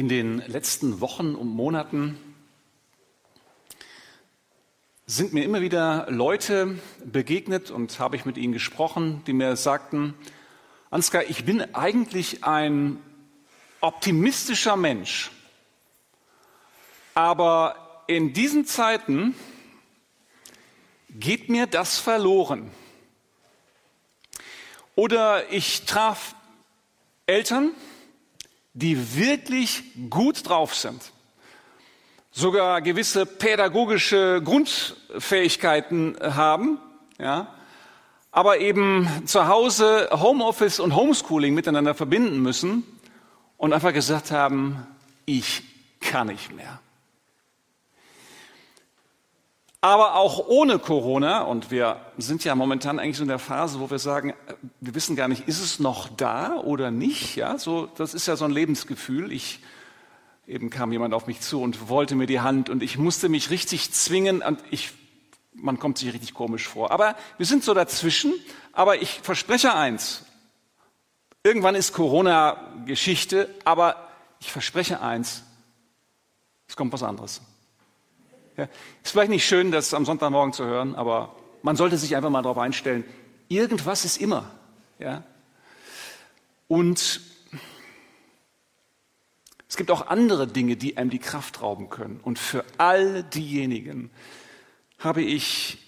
In den letzten Wochen und Monaten sind mir immer wieder Leute begegnet und habe ich mit ihnen gesprochen, die mir sagten, Ansgar, ich bin eigentlich ein optimistischer Mensch, aber in diesen Zeiten geht mir das verloren. Oder ich traf Eltern, die wirklich gut drauf sind, sogar gewisse pädagogische Grundfähigkeiten haben, ja, aber eben zu Hause Homeoffice und Homeschooling miteinander verbinden müssen und einfach gesagt haben, ich kann nicht mehr. Aber auch ohne Corona, und wir sind ja momentan eigentlich so in der Phase, wo wir sagen, wir wissen gar nicht, ist es noch da oder nicht? Ja, so, das ist ja so ein Lebensgefühl. Ich, eben kam jemand auf mich zu und wollte mir die Hand und ich musste mich richtig zwingen und ich, man kommt sich richtig komisch vor. Aber wir sind so dazwischen. Aber ich verspreche eins. Irgendwann ist Corona Geschichte, aber ich verspreche eins. Es kommt was anderes. Ja, ist vielleicht nicht schön, das am Sonntagmorgen zu hören, aber man sollte sich einfach mal darauf einstellen. Irgendwas ist immer. Ja? Und es gibt auch andere Dinge, die einem die Kraft rauben können. Und für all diejenigen habe ich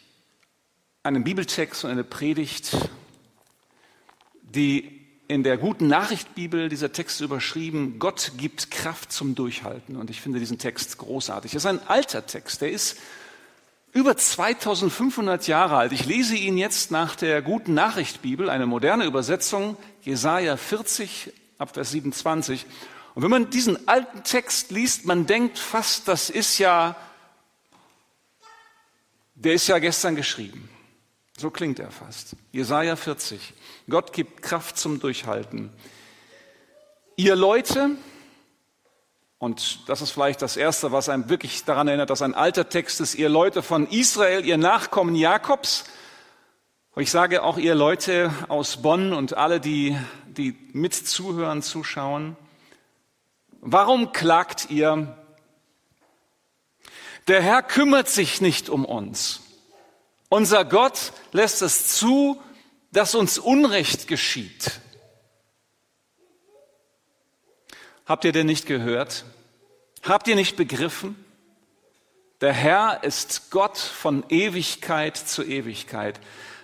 einen Bibeltext und eine Predigt, die in der guten Nachricht Bibel dieser Text überschrieben, Gott gibt Kraft zum Durchhalten. Und ich finde diesen Text großartig. Das ist ein alter Text, der ist über 2500 Jahre alt. Ich lese ihn jetzt nach der guten Nachricht Bibel, eine moderne Übersetzung, Jesaja 40 ab Vers 27. Und wenn man diesen alten Text liest, man denkt fast, das ist ja, der ist ja gestern geschrieben. So klingt er fast. Jesaja 40. Gott gibt Kraft zum Durchhalten. Ihr Leute, und das ist vielleicht das Erste, was einem wirklich daran erinnert, dass ein alter Text ist, ihr Leute von Israel, ihr Nachkommen Jakobs. Ich sage auch ihr Leute aus Bonn und alle, die, die mit zuhören, zuschauen. Warum klagt ihr? Der Herr kümmert sich nicht um uns. Unser Gott lässt es zu, dass uns Unrecht geschieht. Habt ihr denn nicht gehört? Habt ihr nicht begriffen? Der Herr ist Gott von Ewigkeit zu Ewigkeit.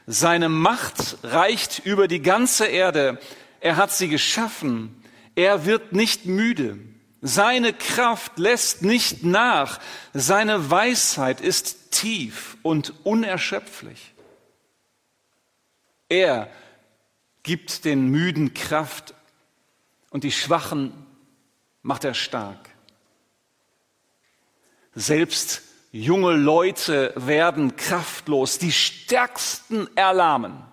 Seine Macht reicht über die ganze Erde. Er hat sie geschaffen. Er wird nicht müde. Seine Kraft lässt nicht nach. Seine Weisheit ist tief und unerschöpflich. Er gibt den Müden Kraft und die Schwachen macht er stark. Selbst junge Leute werden kraftlos, die Stärksten erlahmen.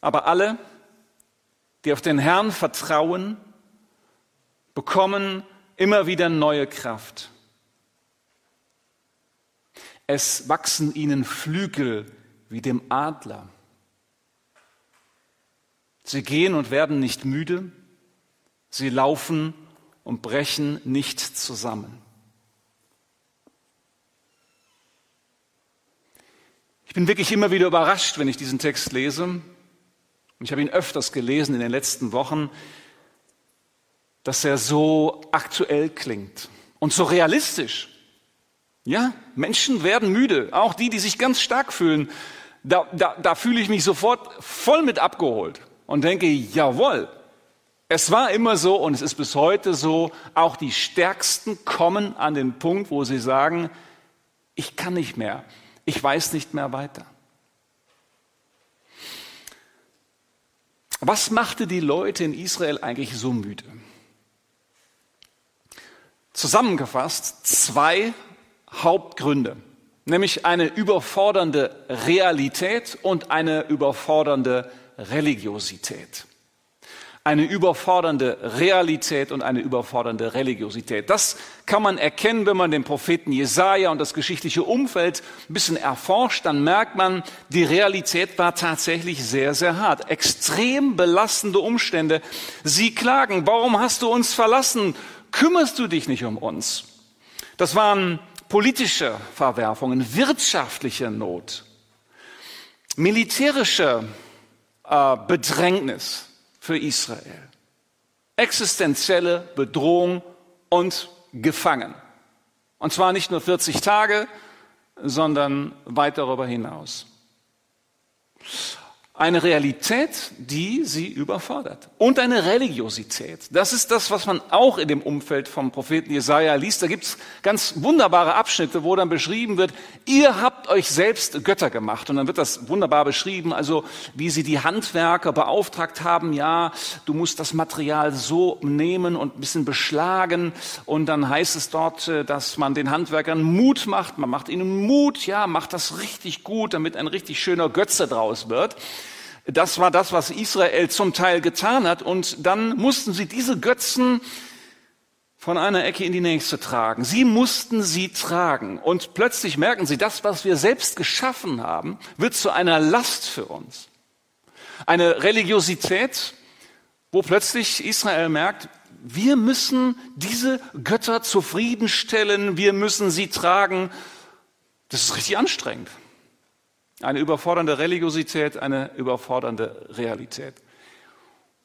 Aber alle, die auf den Herrn vertrauen, bekommen immer wieder neue Kraft. Es wachsen ihnen Flügel wie dem Adler. Sie gehen und werden nicht müde, sie laufen und brechen nicht zusammen. Ich bin wirklich immer wieder überrascht, wenn ich diesen Text lese. Und ich habe ihn öfters gelesen in den letzten Wochen, dass er so aktuell klingt und so realistisch. Ja, Menschen werden müde, auch die, die sich ganz stark fühlen. Da, da, da fühle ich mich sofort voll mit abgeholt und denke, jawohl, es war immer so und es ist bis heute so, auch die Stärksten kommen an den Punkt, wo sie sagen, ich kann nicht mehr, ich weiß nicht mehr weiter. Was machte die Leute in Israel eigentlich so müde? Zusammengefasst zwei Hauptgründe, nämlich eine überfordernde Realität und eine überfordernde Religiosität. eine überfordernde Realität und eine überfordernde Religiosität. Das kann man erkennen, wenn man den Propheten Jesaja und das geschichtliche Umfeld ein bisschen erforscht, dann merkt man, die Realität war tatsächlich sehr, sehr hart. Extrem belastende Umstände. Sie klagen, warum hast du uns verlassen? Kümmerst du dich nicht um uns? Das waren politische Verwerfungen, wirtschaftliche Not, militärische äh, Bedrängnis für Israel. Existenzielle Bedrohung und gefangen. Und zwar nicht nur 40 Tage, sondern weit darüber hinaus. Eine Realität, die sie überfordert. Und eine Religiosität. Das ist das, was man auch in dem Umfeld vom Propheten Jesaja liest. Da gibt's ganz wunderbare Abschnitte, wo dann beschrieben wird, ihr habt euch selbst Götter gemacht. Und dann wird das wunderbar beschrieben, also wie sie die Handwerker beauftragt haben, ja, du musst das Material so nehmen und ein bisschen beschlagen. Und dann heißt es dort, äh, dass man den Handwerkern Mut macht. Man macht ihnen Mut, ja, macht das richtig gut, damit ein richtig schöner Götze draus wird. Das war das, was Israel zum Teil getan hat. Und dann mussten sie diese Götzen von einer Ecke in die nächste tragen. Sie mussten sie tragen. Und plötzlich merken sie, das, was wir selbst geschaffen haben, wird zu einer Last für uns. Eine Religiosität, wo plötzlich Israel merkt, wir müssen diese Götter zufriedenstellen, wir müssen sie tragen. Das ist richtig anstrengend. Eine überfordernde Religiosität, eine überfordernde Realität.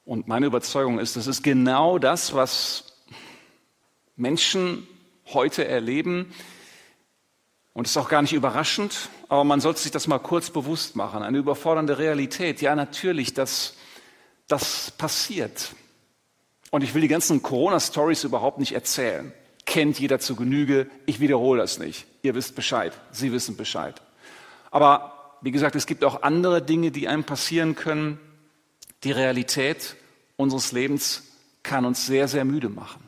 Und meine Überzeugung ist, das ist genau das, was Menschen heute erleben. Und es ist auch gar nicht überraschend, aber man sollte sich das mal kurz bewusst machen. Eine überfordernde Realität. Ja, natürlich, das, das passiert. Und ich will die ganzen Corona-Stories überhaupt nicht erzählen. Kennt jeder zu Genüge. Ich wiederhole das nicht. Ihr wisst Bescheid. Sie wissen Bescheid. Aber wie gesagt, es gibt auch andere Dinge, die einem passieren können. Die Realität unseres Lebens kann uns sehr, sehr müde machen.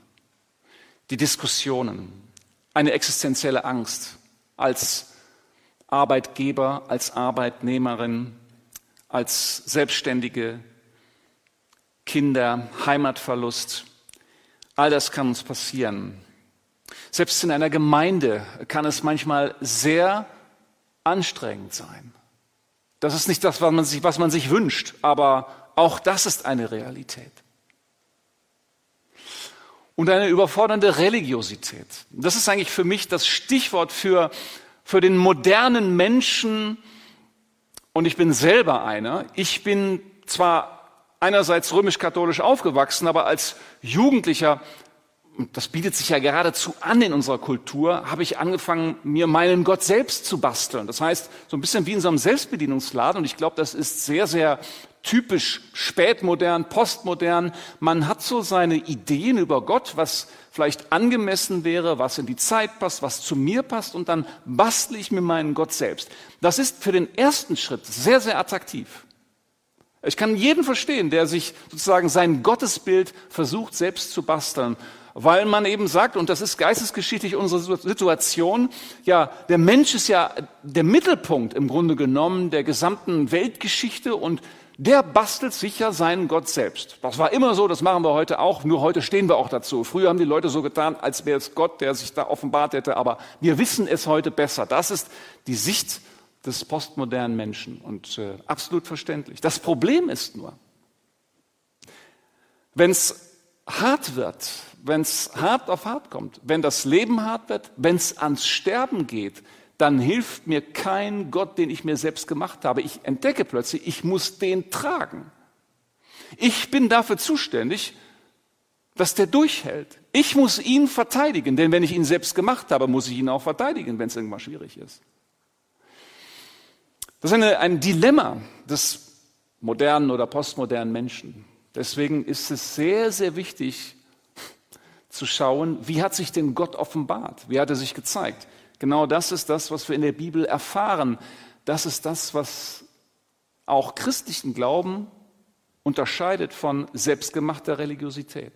Die Diskussionen, eine existenzielle Angst als Arbeitgeber, als Arbeitnehmerin, als Selbstständige, Kinder, Heimatverlust, all das kann uns passieren. Selbst in einer Gemeinde kann es manchmal sehr anstrengend sein. Das ist nicht das, was man sich, was man sich wünscht, aber auch das ist eine Realität. Und eine überfordernde Religiosität. Das ist eigentlich für mich das Stichwort für, für den modernen Menschen. Und ich bin selber einer. Ich bin zwar einerseits römisch-katholisch aufgewachsen, aber als Jugendlicher und das bietet sich ja geradezu an in unserer Kultur, habe ich angefangen, mir meinen Gott selbst zu basteln. Das heißt, so ein bisschen wie in so einem Selbstbedienungsladen. Und ich glaube, das ist sehr, sehr typisch spätmodern, postmodern. Man hat so seine Ideen über Gott, was vielleicht angemessen wäre, was in die Zeit passt, was zu mir passt. Und dann bastle ich mir meinen Gott selbst. Das ist für den ersten Schritt sehr, sehr attraktiv. Ich kann jeden verstehen, der sich sozusagen sein Gottesbild versucht selbst zu basteln weil man eben sagt, und das ist geistesgeschichtlich unsere Situation, ja, der Mensch ist ja der Mittelpunkt im Grunde genommen der gesamten Weltgeschichte und der bastelt sicher seinen Gott selbst. Das war immer so, das machen wir heute auch, nur heute stehen wir auch dazu. Früher haben die Leute so getan, als wäre es Gott, der sich da offenbart hätte, aber wir wissen es heute besser. Das ist die Sicht des postmodernen Menschen und äh, absolut verständlich. Das Problem ist nur, wenn es hart wird, wenn es hart auf hart kommt, wenn das Leben hart wird, wenn es ans Sterben geht, dann hilft mir kein Gott, den ich mir selbst gemacht habe. Ich entdecke plötzlich, ich muss den tragen. Ich bin dafür zuständig, dass der durchhält. Ich muss ihn verteidigen, denn wenn ich ihn selbst gemacht habe, muss ich ihn auch verteidigen, wenn es irgendwann schwierig ist. Das ist eine, ein Dilemma des modernen oder postmodernen Menschen. Deswegen ist es sehr, sehr wichtig, zu schauen, wie hat sich denn Gott offenbart? Wie hat er sich gezeigt? Genau das ist das, was wir in der Bibel erfahren. Das ist das, was auch christlichen Glauben unterscheidet von selbstgemachter Religiosität.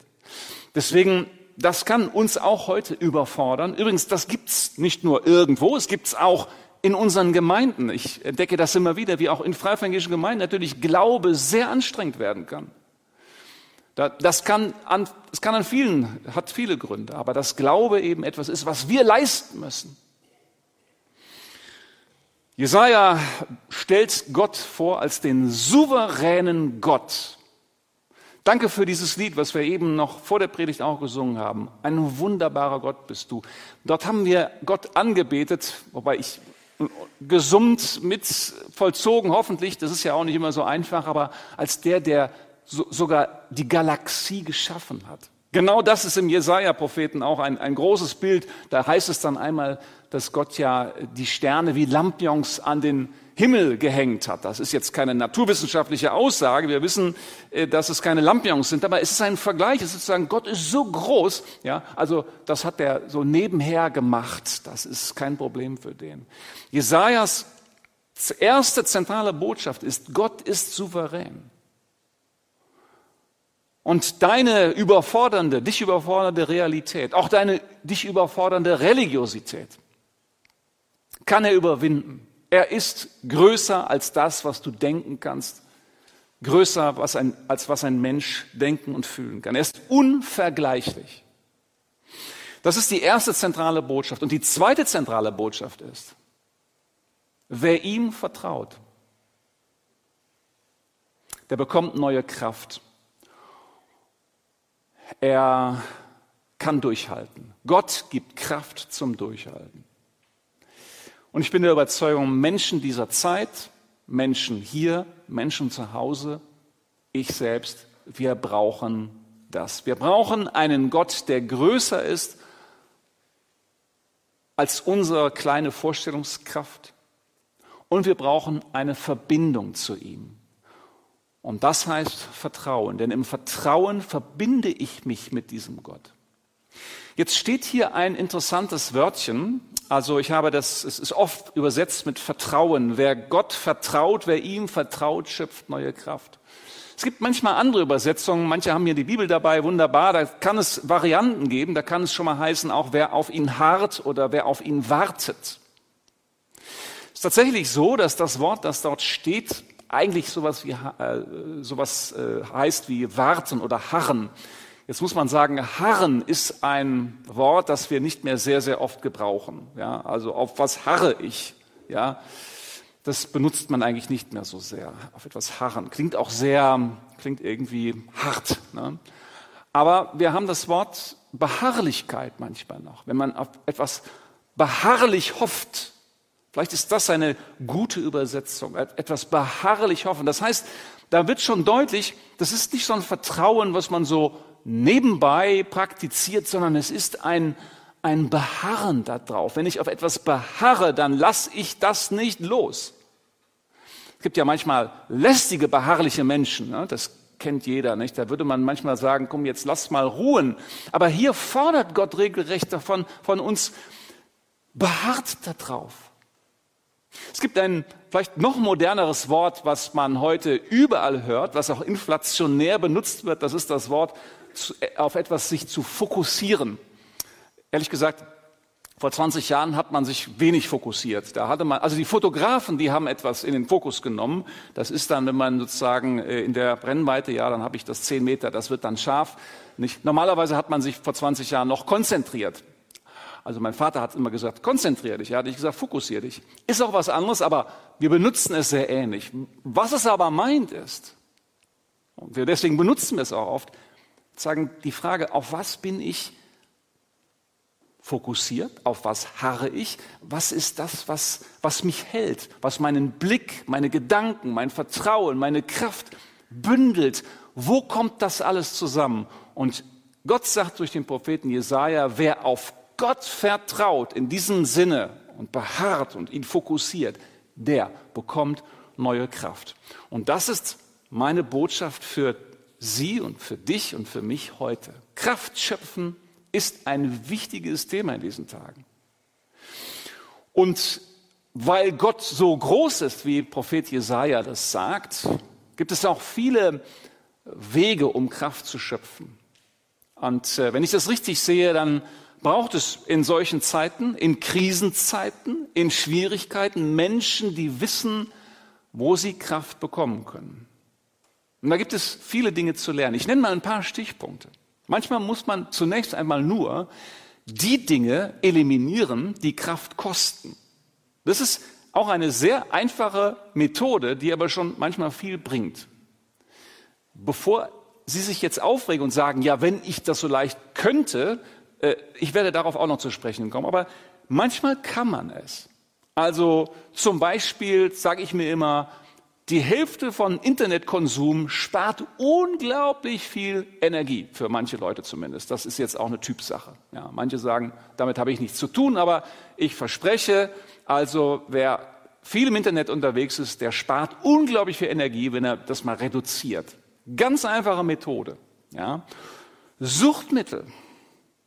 Deswegen, das kann uns auch heute überfordern. Übrigens, das gibt's nicht nur irgendwo, es gibt's auch in unseren Gemeinden. Ich entdecke das immer wieder, wie auch in freievangelischen Gemeinden natürlich Glaube sehr anstrengend werden kann. Das kann an, das kann an vielen, hat viele Gründe, aber dass Glaube eben etwas ist, was wir leisten müssen. Jesaja stellt Gott vor als den souveränen Gott. Danke für dieses Lied, was wir eben noch vor der Predigt auch gesungen haben. Ein wunderbarer Gott bist du. Dort haben wir Gott angebetet, wobei ich gesummt, mit vollzogen, hoffentlich, das ist ja auch nicht immer so einfach, aber als der, der so, sogar die Galaxie geschaffen hat. Genau das ist im Jesaja-Propheten auch ein, ein großes Bild. Da heißt es dann einmal, dass Gott ja die Sterne wie Lampions an den Himmel gehängt hat. Das ist jetzt keine naturwissenschaftliche Aussage. Wir wissen, äh, dass es keine Lampions sind, aber es ist ein Vergleich. Es ist sozusagen, Gott ist so groß. Ja, also das hat er so nebenher gemacht. Das ist kein Problem für den. Jesajas erste zentrale Botschaft ist, Gott ist souverän. Und deine überfordernde, dich überfordernde Realität, auch deine dich überfordernde Religiosität, kann er überwinden. Er ist größer als das, was du denken kannst, größer was ein, als was ein Mensch denken und fühlen kann. Er ist unvergleichlich. Das ist die erste zentrale Botschaft. Und die zweite zentrale Botschaft ist, wer ihm vertraut, der bekommt neue Kraft er kann durchhalten. Gott gibt Kraft zum Durchhalten. Und ich bin der Überzeugung, Menschen dieser Zeit, Menschen hier, Menschen zu Hause, ich selbst, wir brauchen das. Wir brauchen einen Gott, der größer ist als unsere kleine Vorstellungskraft. Und wir brauchen eine Verbindung zu ihm. Und das heißt Vertrauen, denn im Vertrauen verbinde ich mich mit diesem Gott. Jetzt steht hier ein interessantes Wörtchen. Also ich habe das, es ist oft übersetzt mit Vertrauen. Wer Gott vertraut, wer ihm vertraut, schöpft neue Kraft. Es gibt manchmal andere Übersetzungen. Manche haben hier die Bibel dabei. Wunderbar. Da kann es Varianten geben. Da kann es schon mal heißen, auch wer auf ihn harrt oder wer auf ihn wartet. Es ist tatsächlich so, dass das Wort, das dort steht, eigentlich sowas, wie, äh, sowas äh, heißt wie warten oder harren. Jetzt muss man sagen, harren ist ein Wort, das wir nicht mehr sehr, sehr oft gebrauchen. Ja, also auf was harre ich? Ja, das benutzt man eigentlich nicht mehr so sehr. Auf etwas harren. Klingt auch sehr, klingt irgendwie hart. Ne? Aber wir haben das Wort Beharrlichkeit manchmal noch. Wenn man auf etwas beharrlich hofft, Vielleicht ist das eine gute Übersetzung, etwas beharrlich hoffen. Das heißt, da wird schon deutlich, das ist nicht so ein Vertrauen, was man so nebenbei praktiziert, sondern es ist ein, ein Beharren darauf. Wenn ich auf etwas beharre, dann lasse ich das nicht los. Es gibt ja manchmal lästige, beharrliche Menschen, ne? das kennt jeder, nicht? Da würde man manchmal sagen, komm, jetzt lass mal ruhen. Aber hier fordert Gott regelrecht davon, von uns, beharrt darauf. Es gibt ein vielleicht noch moderneres Wort, was man heute überall hört, was auch inflationär benutzt wird. Das ist das Wort, auf etwas sich zu fokussieren. Ehrlich gesagt, vor 20 Jahren hat man sich wenig fokussiert. Da hatte man, also die Fotografen, die haben etwas in den Fokus genommen. Das ist dann, wenn man sozusagen äh, in der Brennweite, ja, dann habe ich das 10 Meter, das wird dann scharf. Nicht? Normalerweise hat man sich vor 20 Jahren noch konzentriert. Also mein Vater hat immer gesagt, konzentriere dich. Er hat nicht gesagt, fokussiere dich. Ist auch was anderes, aber wir benutzen es sehr ähnlich. Was es aber meint ist, und wir deswegen benutzen wir es auch oft, sagen die Frage, auf was bin ich fokussiert, auf was harre ich, was ist das, was, was mich hält, was meinen Blick, meine Gedanken, mein Vertrauen, meine Kraft bündelt. Wo kommt das alles zusammen? Und Gott sagt durch den Propheten Jesaja, wer auf Gott vertraut in diesem Sinne und beharrt und ihn fokussiert, der bekommt neue Kraft. Und das ist meine Botschaft für Sie und für dich und für mich heute. Kraft schöpfen ist ein wichtiges Thema in diesen Tagen. Und weil Gott so groß ist, wie Prophet Jesaja das sagt, gibt es auch viele Wege, um Kraft zu schöpfen. Und äh, wenn ich das richtig sehe, dann braucht es in solchen Zeiten, in Krisenzeiten, in Schwierigkeiten Menschen, die wissen, wo sie Kraft bekommen können. Und da gibt es viele Dinge zu lernen. Ich nenne mal ein paar Stichpunkte. Manchmal muss man zunächst einmal nur die Dinge eliminieren, die Kraft kosten. Das ist auch eine sehr einfache Methode, die aber schon manchmal viel bringt. Bevor Sie sich jetzt aufregen und sagen, ja, wenn ich das so leicht könnte, ich werde darauf auch noch zu sprechen kommen, aber manchmal kann man es. Also zum Beispiel sage ich mir immer, die Hälfte von Internetkonsum spart unglaublich viel Energie, für manche Leute zumindest. Das ist jetzt auch eine Typsache. Ja, manche sagen, damit habe ich nichts zu tun, aber ich verspreche, also wer viel im Internet unterwegs ist, der spart unglaublich viel Energie, wenn er das mal reduziert. Ganz einfache Methode. Ja. Suchtmittel.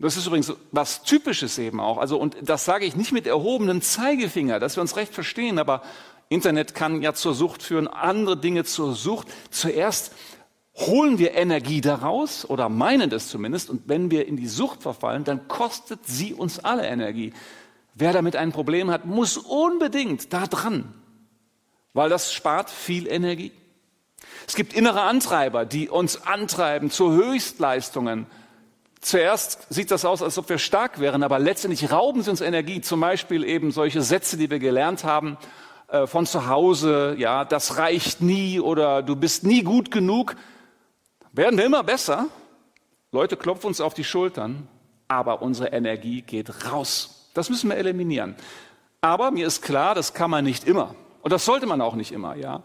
Das ist übrigens was Typisches eben auch. Also, und das sage ich nicht mit erhobenem Zeigefinger, dass wir uns recht verstehen, aber Internet kann ja zur Sucht führen, andere Dinge zur Sucht. Zuerst holen wir Energie daraus oder meinen das zumindest. Und wenn wir in die Sucht verfallen, dann kostet sie uns alle Energie. Wer damit ein Problem hat, muss unbedingt da dran, weil das spart viel Energie. Es gibt innere Antreiber, die uns antreiben zu Höchstleistungen. Zuerst sieht das aus, als ob wir stark wären, aber letztendlich rauben sie uns Energie. Zum Beispiel eben solche Sätze, die wir gelernt haben äh, von zu Hause, ja, das reicht nie oder du bist nie gut genug, werden wir immer besser. Leute klopfen uns auf die Schultern, aber unsere Energie geht raus. Das müssen wir eliminieren. Aber mir ist klar, das kann man nicht immer. Und das sollte man auch nicht immer, ja.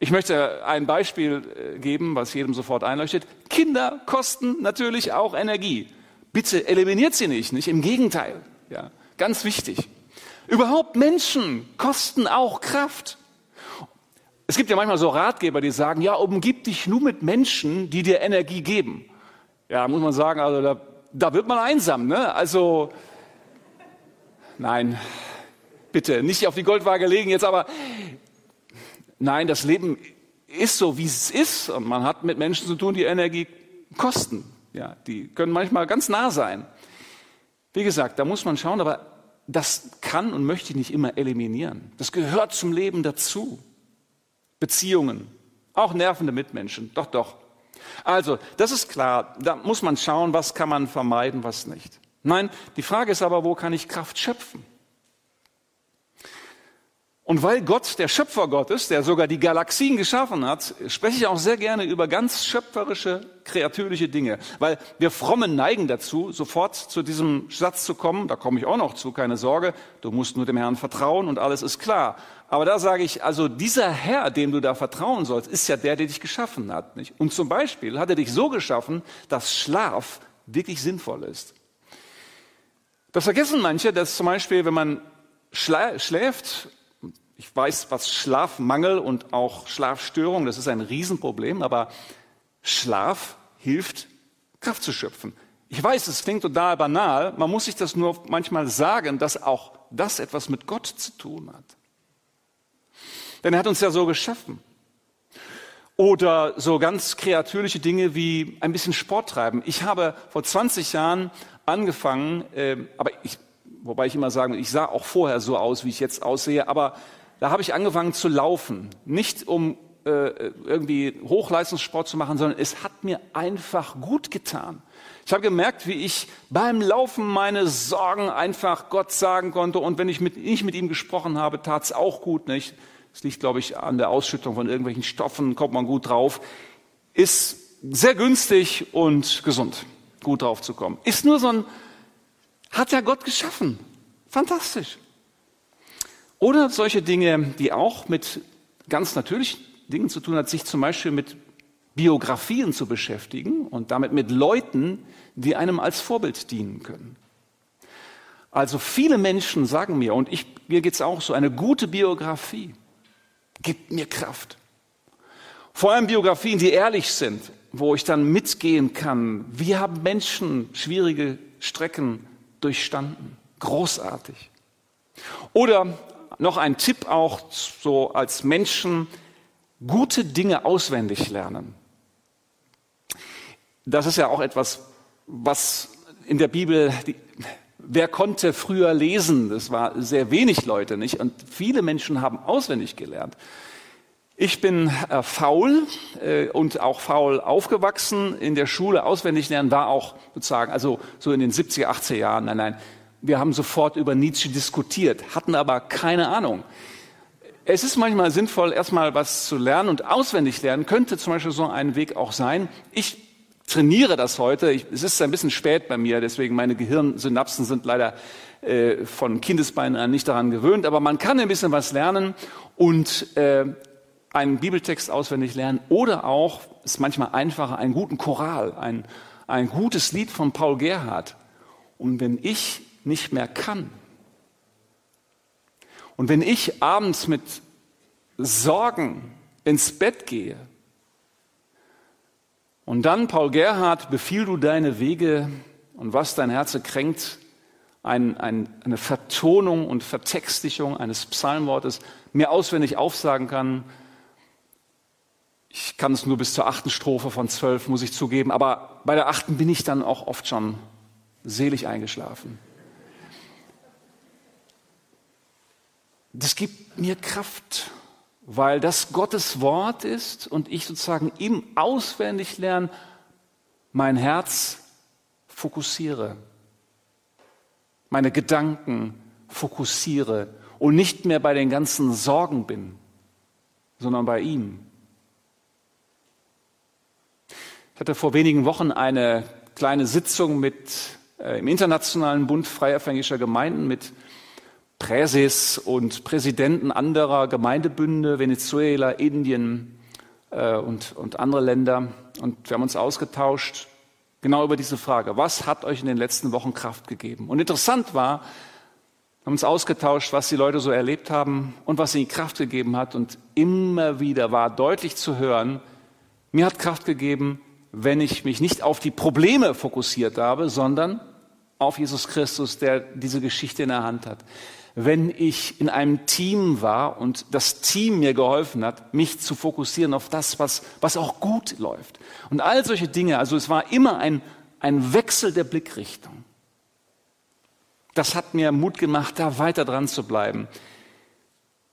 Ich möchte ein Beispiel äh, geben, was jedem sofort einleuchtet. Kinder kosten natürlich auch Energie. Bitte eliminiert sie nicht, nicht? Im Gegenteil, ja. Ganz wichtig. Überhaupt Menschen kosten auch Kraft. Es gibt ja manchmal so Ratgeber, die sagen, ja, umgib dich nur mit Menschen, die dir Energie geben. Ja, muss man sagen, also da, da wird man einsam, ne? Also, nein, bitte, nicht auf die Goldwaage legen jetzt, aber nein, das Leben ist so, wie es ist. Und man hat mit Menschen zu tun, die Energie kosten. Ja, die können manchmal ganz nah sein. Wie gesagt, da muss man schauen, aber das kann und möchte ich nicht immer eliminieren. Das gehört zum Leben dazu. Beziehungen, auch nervende Mitmenschen, doch, doch. Also, das ist klar, da muss man schauen, was kann man vermeiden, was nicht. Nein, die Frage ist aber, wo kann ich Kraft schöpfen? Und weil Gott der Schöpfergott ist, der sogar die Galaxien geschaffen hat, spreche ich auch sehr gerne über ganz schöpferische, kreatürliche Dinge. Weil wir Frommen neigen dazu, sofort zu diesem Satz zu kommen, da komme ich auch noch zu, keine Sorge, du musst nur dem Herrn vertrauen und alles ist klar. Aber da sage ich, also dieser Herr, dem du da vertrauen sollst, ist ja der, der dich geschaffen hat. Nicht? Und zum Beispiel hat er dich so geschaffen, dass Schlaf wirklich sinnvoll ist. Das vergessen manche, dass zum Beispiel, wenn man schläft, ich weiß, was Schlafmangel und auch Schlafstörung, das ist ein Riesenproblem, aber Schlaf hilft, Kraft zu schöpfen. Ich weiß, es klingt total banal, man muss sich das nur manchmal sagen, dass auch das etwas mit Gott zu tun hat. Denn er hat uns ja so geschaffen. Oder so ganz kreatürliche Dinge wie ein bisschen Sport treiben. Ich habe vor 20 Jahren angefangen, äh, aber ich, wobei ich immer sagen, ich sah auch vorher so aus, wie ich jetzt aussehe, aber da habe ich angefangen zu laufen. Nicht um äh, irgendwie Hochleistungssport zu machen, sondern es hat mir einfach gut getan. Ich habe gemerkt, wie ich beim Laufen meine Sorgen einfach Gott sagen konnte. Und wenn ich mit, nicht mit ihm gesprochen habe, tat es auch gut. Nicht? Das liegt, glaube ich, an der Ausschüttung von irgendwelchen Stoffen, kommt man gut drauf. Ist sehr günstig und gesund, gut drauf zu kommen. Ist nur so ein, hat ja Gott geschaffen. Fantastisch. Oder solche Dinge, die auch mit ganz natürlichen Dingen zu tun hat, sich zum Beispiel mit Biografien zu beschäftigen und damit mit Leuten, die einem als Vorbild dienen können. Also viele Menschen sagen mir, und ich, mir geht's auch so, eine gute Biografie gibt mir Kraft. Vor allem Biografien, die ehrlich sind, wo ich dann mitgehen kann. Wie haben Menschen schwierige Strecken durchstanden? Großartig. Oder noch ein Tipp auch so als Menschen, gute Dinge auswendig lernen. Das ist ja auch etwas, was in der Bibel, die, wer konnte früher lesen? Das war sehr wenig Leute, nicht? Und viele Menschen haben auswendig gelernt. Ich bin äh, faul äh, und auch faul aufgewachsen. In der Schule auswendig lernen war auch sozusagen, also so in den 70er, 80er Jahren. Nein, nein. Wir haben sofort über Nietzsche diskutiert, hatten aber keine Ahnung. Es ist manchmal sinnvoll, erstmal was zu lernen und auswendig lernen könnte zum Beispiel so ein Weg auch sein. Ich trainiere das heute. Ich, es ist ein bisschen spät bei mir, deswegen meine Gehirnsynapsen sind leider äh, von Kindesbeinen an nicht daran gewöhnt. Aber man kann ein bisschen was lernen und äh, einen Bibeltext auswendig lernen oder auch, ist manchmal einfacher, einen guten Choral, ein, ein gutes Lied von Paul Gerhardt. Und wenn ich nicht mehr kann, und wenn ich abends mit Sorgen ins Bett gehe, und dann, Paul Gerhardt, befiehl du deine Wege und was dein Herze kränkt, ein, ein, eine Vertonung und Vertextlichung eines Psalmwortes mir auswendig aufsagen kann, ich kann es nur bis zur achten Strophe von zwölf, muss ich zugeben, aber bei der achten bin ich dann auch oft schon selig eingeschlafen. Das gibt mir Kraft, weil das Gottes Wort ist und ich sozusagen im Auswendiglernen mein Herz fokussiere, meine Gedanken fokussiere und nicht mehr bei den ganzen Sorgen bin, sondern bei ihm. Ich hatte vor wenigen Wochen eine kleine Sitzung mit, äh, im Internationalen Bund Freier Evangelischer Gemeinden mit Präses und Präsidenten anderer Gemeindebünde, Venezuela, Indien äh, und, und andere Länder. Und wir haben uns ausgetauscht genau über diese Frage. Was hat euch in den letzten Wochen Kraft gegeben? Und interessant war, wir haben uns ausgetauscht, was die Leute so erlebt haben und was ihnen Kraft gegeben hat. Und immer wieder war deutlich zu hören, mir hat Kraft gegeben, wenn ich mich nicht auf die Probleme fokussiert habe, sondern auf Jesus Christus, der diese Geschichte in der Hand hat. Wenn ich in einem Team war und das Team mir geholfen hat, mich zu fokussieren auf das, was, was auch gut läuft. Und all solche Dinge, also es war immer ein, ein Wechsel der Blickrichtung. Das hat mir Mut gemacht, da weiter dran zu bleiben.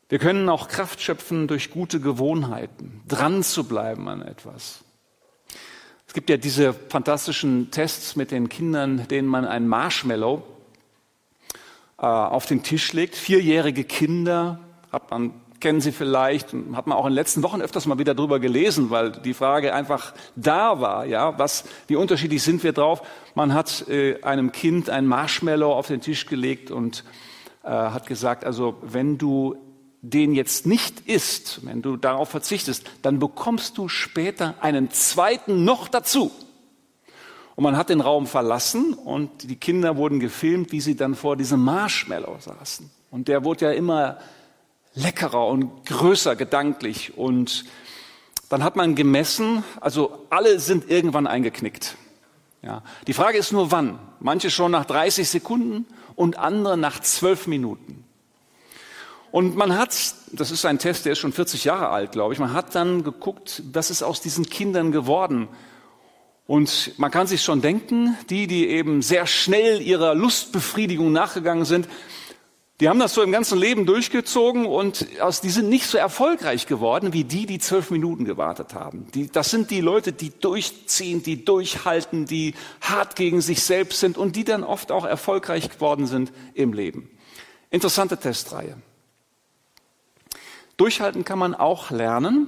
Wir können auch Kraft schöpfen durch gute Gewohnheiten, dran zu bleiben an etwas gibt ja diese fantastischen Tests mit den Kindern, denen man ein Marshmallow äh, auf den Tisch legt. Vierjährige Kinder, hat man, kennen Sie vielleicht, hat man auch in den letzten Wochen öfters mal wieder drüber gelesen, weil die Frage einfach da war, ja, was, wie unterschiedlich sind wir drauf? Man hat äh, einem Kind ein Marshmallow auf den Tisch gelegt und äh, hat gesagt, also wenn du den jetzt nicht isst, wenn du darauf verzichtest, dann bekommst du später einen zweiten noch dazu. Und man hat den Raum verlassen und die Kinder wurden gefilmt, wie sie dann vor diesem Marshmallow saßen. Und der wurde ja immer leckerer und größer gedanklich. Und dann hat man gemessen, also alle sind irgendwann eingeknickt. Ja. Die Frage ist nur wann. Manche schon nach 30 Sekunden und andere nach 12 Minuten. Und man hat, das ist ein Test, der ist schon 40 Jahre alt, glaube ich, man hat dann geguckt, was ist aus diesen Kindern geworden. Und man kann sich schon denken, die, die eben sehr schnell ihrer Lustbefriedigung nachgegangen sind, die haben das so im ganzen Leben durchgezogen und aus, die sind nicht so erfolgreich geworden wie die, die zwölf Minuten gewartet haben. Die, das sind die Leute, die durchziehen, die durchhalten, die hart gegen sich selbst sind und die dann oft auch erfolgreich geworden sind im Leben. Interessante Testreihe. Durchhalten kann man auch lernen.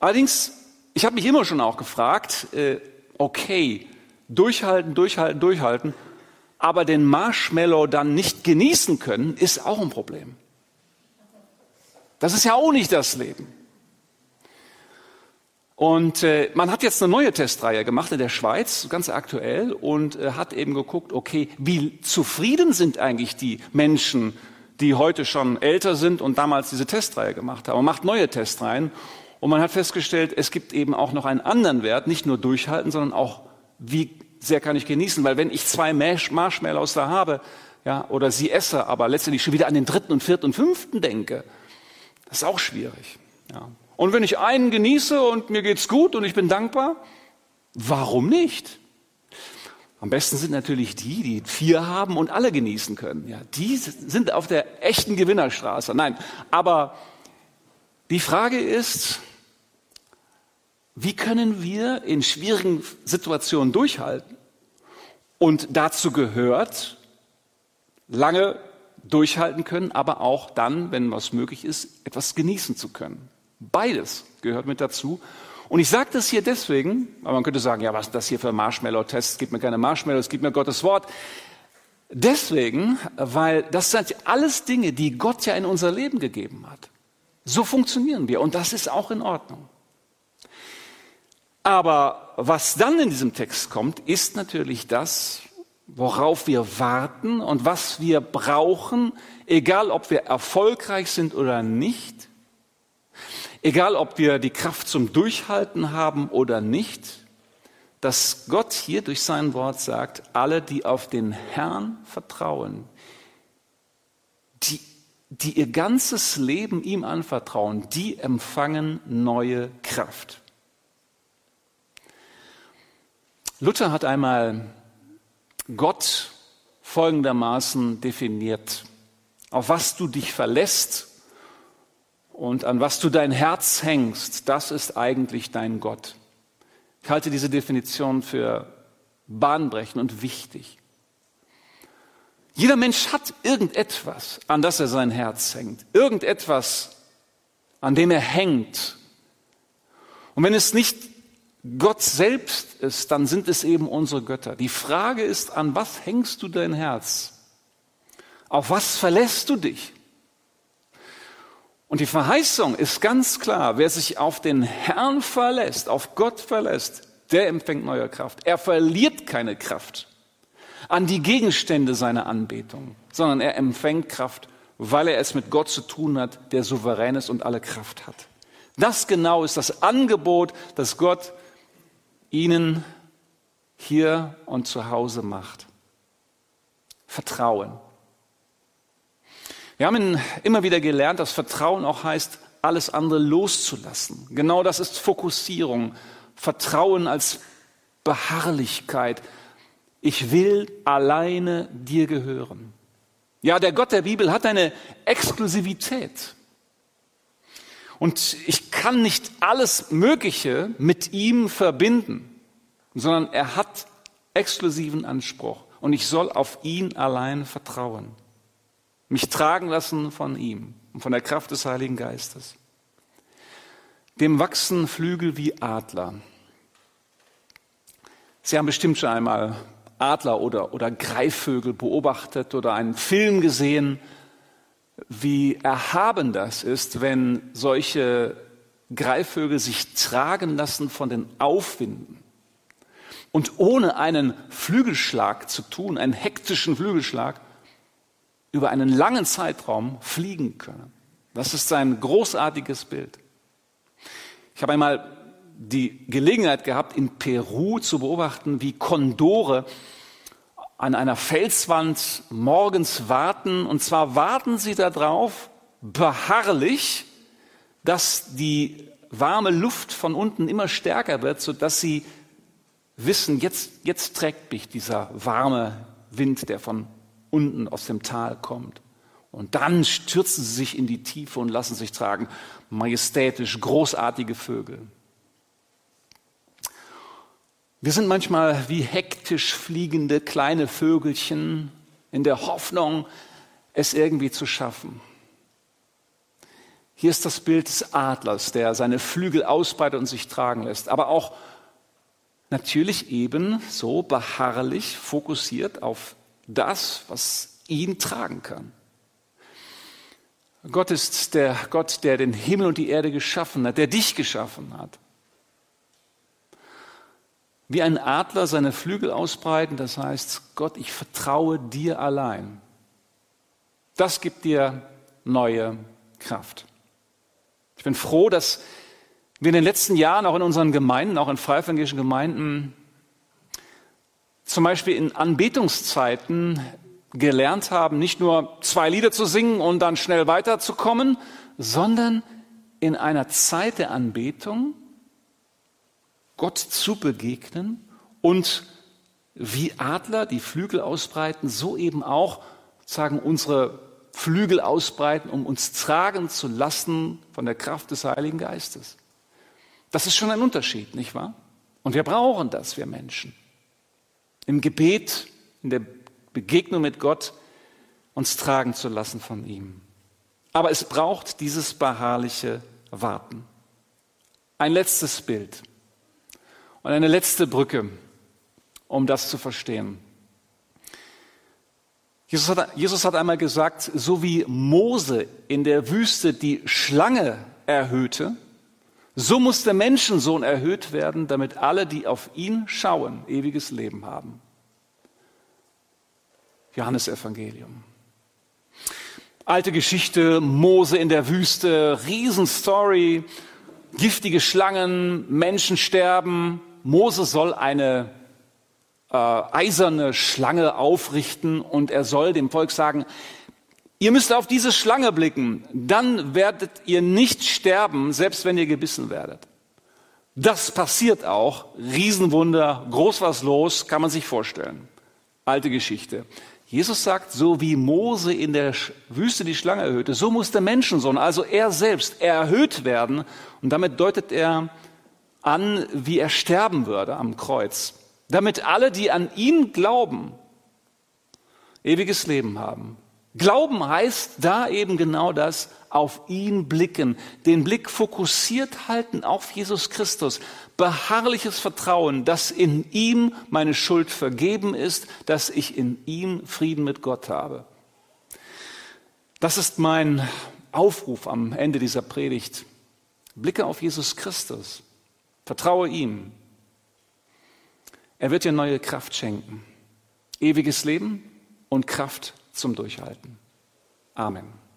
Allerdings, ich habe mich immer schon auch gefragt, äh, okay, durchhalten, durchhalten, durchhalten, aber den Marshmallow dann nicht genießen können, ist auch ein Problem. Das ist ja auch nicht das Leben. Und äh, man hat jetzt eine neue Testreihe gemacht in der Schweiz, ganz aktuell, und äh, hat eben geguckt, okay, wie zufrieden sind eigentlich die Menschen die heute schon älter sind und damals diese Testreihe gemacht haben. Man macht neue Testreihen und man hat festgestellt, es gibt eben auch noch einen anderen Wert, nicht nur durchhalten, sondern auch, wie sehr kann ich genießen. Weil wenn ich zwei Marshmallows da habe, ja, oder sie esse, aber letztendlich schon wieder an den dritten und vierten und fünften denke, das ist auch schwierig. Ja. Und wenn ich einen genieße und mir geht's gut und ich bin dankbar, warum nicht? Am besten sind natürlich die, die vier haben und alle genießen können. Ja, die sind auf der echten Gewinnerstraße. Nein, aber die Frage ist, wie können wir in schwierigen Situationen durchhalten? Und dazu gehört, lange durchhalten können, aber auch dann, wenn was möglich ist, etwas genießen zu können. Beides gehört mit dazu. Und ich sage das hier deswegen, aber man könnte sagen, ja, was ist das hier für Marshmallow-Tests? Gibt mir keine Marshmallows, gibt mir Gottes Wort. Deswegen, weil das sind alles Dinge, die Gott ja in unser Leben gegeben hat. So funktionieren wir und das ist auch in Ordnung. Aber was dann in diesem Text kommt, ist natürlich das, worauf wir warten und was wir brauchen, egal ob wir erfolgreich sind oder nicht, egal ob wir die Kraft zum Durchhalten haben oder nicht, dass Gott hier durch sein Wort sagt, alle, die auf den Herrn vertrauen, die, die ihr ganzes Leben ihm anvertrauen, die empfangen neue Kraft. Luther hat einmal Gott folgendermaßen definiert. Auf was du dich verlässt und an was du dein Herz hängst, das ist eigentlich dein Gott. Ich halte diese Definition für bahnbrechend und wichtig. Jeder Mensch hat irgendetwas, an das er sein Herz hängt. Irgendetwas, an dem er hängt. Und wenn es nicht Gott selbst ist, dann sind es eben unsere Götter. Die Frage ist, an was hängst du dein Herz? Auf was verlässt du dich? Und die Verheißung ist ganz klar, wer sich auf den Herrn verlässt, auf Gott verlässt, der empfängt neue Kraft. Er verliert keine Kraft an die Gegenstände seiner Anbetung, sondern er empfängt Kraft, weil er es mit Gott zu tun hat, der souverän ist und alle Kraft hat. Das genau ist das Angebot, das Gott ihnen hier und zu Hause macht. Vertrauen. Wir haben immer wieder gelernt, dass Vertrauen auch heißt, alles andere loszulassen. Genau das ist Fokussierung. Vertrauen als Beharrlichkeit. Ich will alleine dir gehören. Ja, der Gott der Bibel hat eine Exklusivität. Und ich kann nicht alles Mögliche mit ihm verbinden, sondern er hat exklusiven Anspruch. Und ich soll auf ihn allein vertrauen. Mich tragen lassen von ihm und von der Kraft des Heiligen Geistes. Dem wachsen Flügel wie Adler. Sie haben bestimmt schon einmal Adler oder, oder Greifvögel beobachtet oder einen Film gesehen wie erhaben das ist, wenn solche Greifvögel sich tragen lassen von den Aufwinden und ohne einen Flügelschlag zu tun, einen hektischen Flügelschlag, über einen langen Zeitraum fliegen können. Das ist ein großartiges Bild. Ich habe einmal die Gelegenheit gehabt, in Peru zu beobachten, wie Kondore an einer Felswand morgens warten. Und zwar warten sie darauf, beharrlich, dass die warme Luft von unten immer stärker wird, sodass sie wissen, jetzt, jetzt trägt mich dieser warme Wind, der von unten aus dem Tal kommt. Und dann stürzen sie sich in die Tiefe und lassen sich tragen. Majestätisch, großartige Vögel. Wir sind manchmal wie hektisch fliegende kleine Vögelchen in der Hoffnung, es irgendwie zu schaffen. Hier ist das Bild des Adlers, der seine Flügel ausbreitet und sich tragen lässt, aber auch natürlich eben so beharrlich fokussiert auf das, was ihn tragen kann. Gott ist der Gott, der den Himmel und die Erde geschaffen hat, der dich geschaffen hat wie ein Adler seine Flügel ausbreiten, das heißt, Gott, ich vertraue dir allein. Das gibt dir neue Kraft. Ich bin froh, dass wir in den letzten Jahren auch in unseren Gemeinden, auch in freievangelischen Gemeinden, zum Beispiel in Anbetungszeiten gelernt haben, nicht nur zwei Lieder zu singen und dann schnell weiterzukommen, sondern in einer Zeit der Anbetung Gott zu begegnen und wie Adler die Flügel ausbreiten, so eben auch sagen unsere Flügel ausbreiten, um uns tragen zu lassen von der Kraft des Heiligen Geistes. Das ist schon ein Unterschied, nicht wahr? Und wir brauchen das, wir Menschen. Im Gebet, in der Begegnung mit Gott, uns tragen zu lassen von ihm. Aber es braucht dieses beharrliche Warten. Ein letztes Bild und eine letzte Brücke, um das zu verstehen. Jesus hat, Jesus hat einmal gesagt, so wie Mose in der Wüste die Schlange erhöhte, so muss der Menschensohn erhöht werden, damit alle, die auf ihn schauen, ewiges Leben haben. Johannes Evangelium. Alte Geschichte, Mose in der Wüste, Riesenstory, giftige Schlangen, Menschen sterben. Mose soll eine äh, eiserne Schlange aufrichten und er soll dem Volk sagen, Ihr müsst auf diese Schlange blicken, dann werdet ihr nicht sterben, selbst wenn ihr gebissen werdet. Das passiert auch. Riesenwunder, groß was los, kann man sich vorstellen. Alte Geschichte. Jesus sagt, so wie Mose in der Wüste die Schlange erhöhte, so muss der Menschensohn, also er selbst, erhöht werden. Und damit deutet er an, wie er sterben würde am Kreuz. Damit alle, die an ihn glauben, ewiges Leben haben. Glauben heißt da eben genau das, auf ihn blicken, den Blick fokussiert halten auf Jesus Christus, beharrliches Vertrauen, dass in ihm meine Schuld vergeben ist, dass ich in ihm Frieden mit Gott habe. Das ist mein Aufruf am Ende dieser Predigt. Blicke auf Jesus Christus, vertraue ihm. Er wird dir neue Kraft schenken, ewiges Leben und Kraft zum Durchhalten. Amen.